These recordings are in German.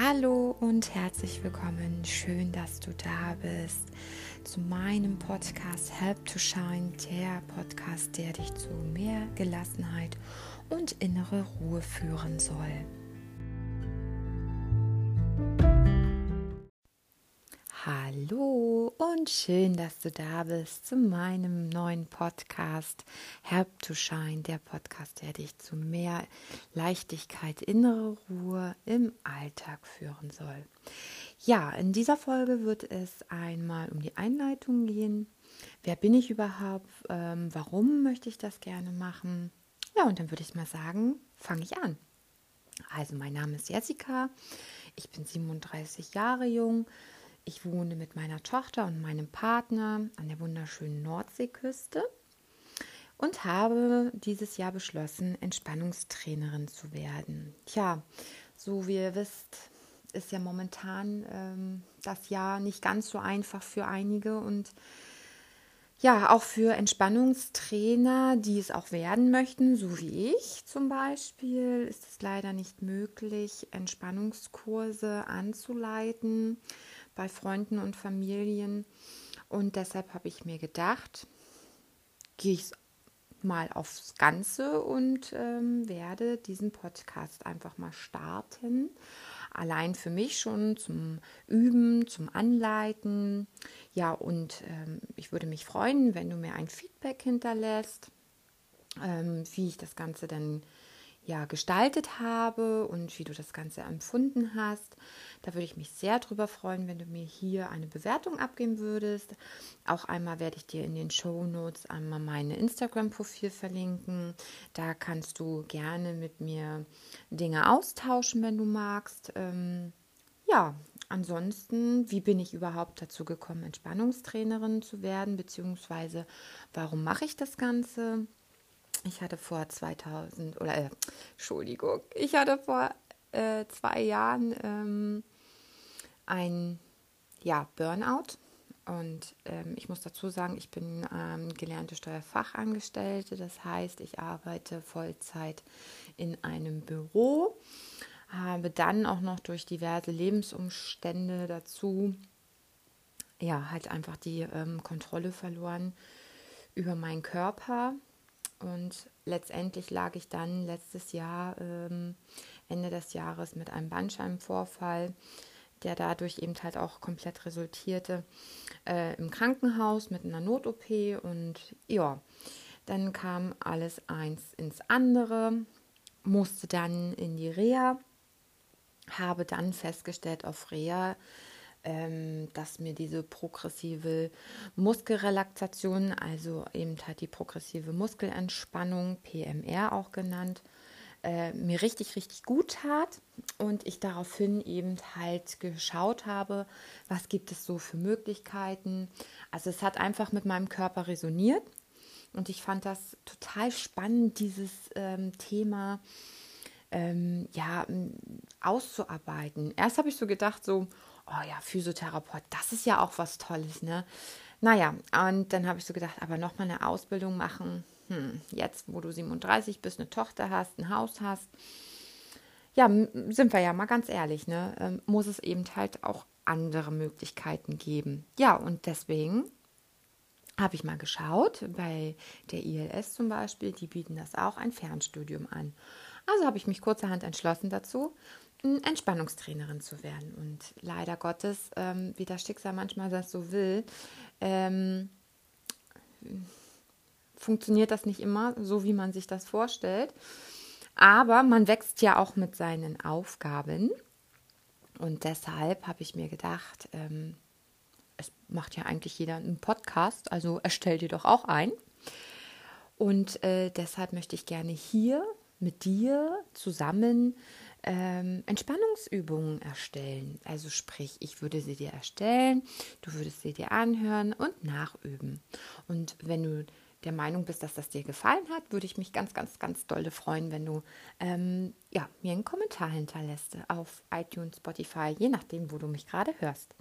Hallo und herzlich willkommen. Schön, dass du da bist zu meinem Podcast Help to Shine, der Podcast, der dich zu mehr Gelassenheit und innere Ruhe führen soll. Hallo und schön, dass du da bist zu meinem neuen Podcast Help to Shine, der Podcast, der dich zu mehr Leichtigkeit, innere Ruhe im Alltag führen soll. Ja, in dieser Folge wird es einmal um die Einleitung gehen. Wer bin ich überhaupt? Ähm, warum möchte ich das gerne machen? Ja, und dann würde ich mal sagen, fange ich an. Also, mein Name ist Jessica. Ich bin 37 Jahre jung ich wohne mit meiner Tochter und meinem Partner an der wunderschönen Nordseeküste und habe dieses Jahr beschlossen, Entspannungstrainerin zu werden. Tja, so wie ihr wisst, ist ja momentan ähm, das Jahr nicht ganz so einfach für einige und ja, auch für Entspannungstrainer, die es auch werden möchten, so wie ich zum Beispiel, ist es leider nicht möglich, Entspannungskurse anzuleiten bei Freunden und Familien. Und deshalb habe ich mir gedacht, gehe ich mal aufs Ganze und ähm, werde diesen Podcast einfach mal starten. Allein für mich schon zum Üben, zum Anleiten. Ja, und ähm, ich würde mich freuen, wenn du mir ein Feedback hinterlässt, ähm, wie ich das Ganze dann ja, gestaltet habe und wie du das Ganze empfunden hast. Da würde ich mich sehr drüber freuen, wenn du mir hier eine Bewertung abgeben würdest. Auch einmal werde ich dir in den Show Notes einmal mein Instagram-Profil verlinken. Da kannst du gerne mit mir Dinge austauschen, wenn du magst. Ähm, ja, ansonsten, wie bin ich überhaupt dazu gekommen, Entspannungstrainerin zu werden, beziehungsweise warum mache ich das Ganze? Ich hatte vor 2000 oder äh, Entschuldigung, ich hatte vor äh, zwei Jahren ähm, ein ja, Burnout. Und ähm, ich muss dazu sagen, ich bin ähm, gelernte Steuerfachangestellte. Das heißt, ich arbeite Vollzeit in einem Büro, habe dann auch noch durch diverse Lebensumstände dazu, ja, halt einfach die ähm, Kontrolle verloren über meinen Körper und letztendlich lag ich dann letztes Jahr, ähm, Ende des Jahres, mit einem Bandscheibenvorfall, der dadurch eben halt auch komplett resultierte, äh, im Krankenhaus mit einer Not-OP. Und ja, dann kam alles eins ins andere, musste dann in die Reha, habe dann festgestellt auf Reha, ähm, dass mir diese progressive Muskelrelaxation, also eben halt die progressive Muskelentspannung, PMR auch genannt, äh, mir richtig, richtig gut tat und ich daraufhin eben halt geschaut habe, was gibt es so für Möglichkeiten. Also es hat einfach mit meinem Körper resoniert und ich fand das total spannend, dieses ähm, Thema ähm, ja, auszuarbeiten. Erst habe ich so gedacht, so, oh ja, Physiotherapeut, das ist ja auch was Tolles, ne? Naja, und dann habe ich so gedacht, aber nochmal eine Ausbildung machen, hm, jetzt, wo du 37 bist, eine Tochter hast, ein Haus hast, ja, sind wir ja mal ganz ehrlich, ne? Ähm, muss es eben halt auch andere Möglichkeiten geben. Ja, und deswegen habe ich mal geschaut, bei der ILS zum Beispiel, die bieten das auch ein Fernstudium an. Also habe ich mich kurzerhand entschlossen dazu Entspannungstrainerin zu werden. Und leider Gottes, ähm, wie das Schicksal manchmal das so will, ähm, funktioniert das nicht immer so, wie man sich das vorstellt. Aber man wächst ja auch mit seinen Aufgaben. Und deshalb habe ich mir gedacht, ähm, es macht ja eigentlich jeder einen Podcast, also erstell dir doch auch ein. Und äh, deshalb möchte ich gerne hier mit dir zusammen ähm, Entspannungsübungen erstellen. Also sprich, ich würde sie dir erstellen, du würdest sie dir anhören und nachüben. Und wenn du der Meinung bist, dass das dir gefallen hat, würde ich mich ganz, ganz, ganz dolle freuen, wenn du ähm, ja, mir einen Kommentar hinterlässt auf iTunes, Spotify, je nachdem, wo du mich gerade hörst.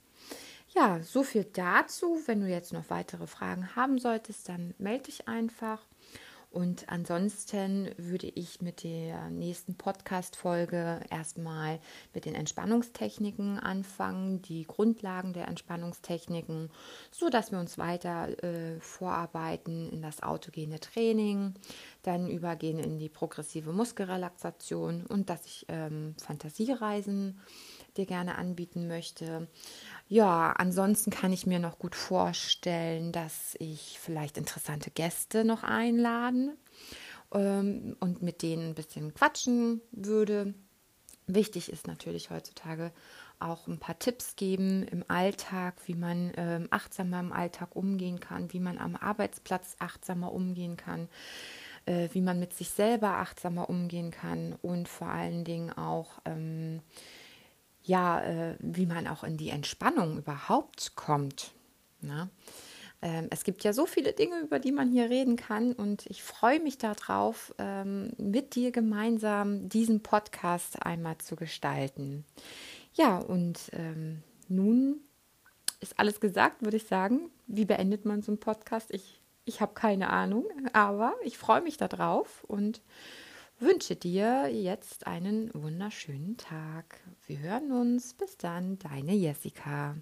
Ja, so viel dazu. Wenn du jetzt noch weitere Fragen haben solltest, dann melde dich einfach. Und ansonsten würde ich mit der nächsten Podcast-Folge erstmal mit den Entspannungstechniken anfangen, die Grundlagen der Entspannungstechniken, so dass wir uns weiter äh, vorarbeiten in das autogene Training, dann übergehen in die progressive Muskelrelaxation und dass ich ähm, Fantasiereisen dir gerne anbieten möchte. Ja, ansonsten kann ich mir noch gut vorstellen, dass ich vielleicht interessante Gäste noch einladen ähm, und mit denen ein bisschen quatschen würde. Wichtig ist natürlich heutzutage auch ein paar Tipps geben im Alltag, wie man ähm, achtsamer im Alltag umgehen kann, wie man am Arbeitsplatz achtsamer umgehen kann, äh, wie man mit sich selber achtsamer umgehen kann und vor allen Dingen auch ähm, ja, äh, wie man auch in die Entspannung überhaupt kommt. Na? Ähm, es gibt ja so viele Dinge, über die man hier reden kann und ich freue mich darauf, ähm, mit dir gemeinsam diesen Podcast einmal zu gestalten. Ja, und ähm, nun ist alles gesagt, würde ich sagen. Wie beendet man so einen Podcast? Ich, ich habe keine Ahnung, aber ich freue mich darauf und wünsche dir jetzt einen wunderschönen Tag. Wir hören uns. Bis dann, deine Jessica.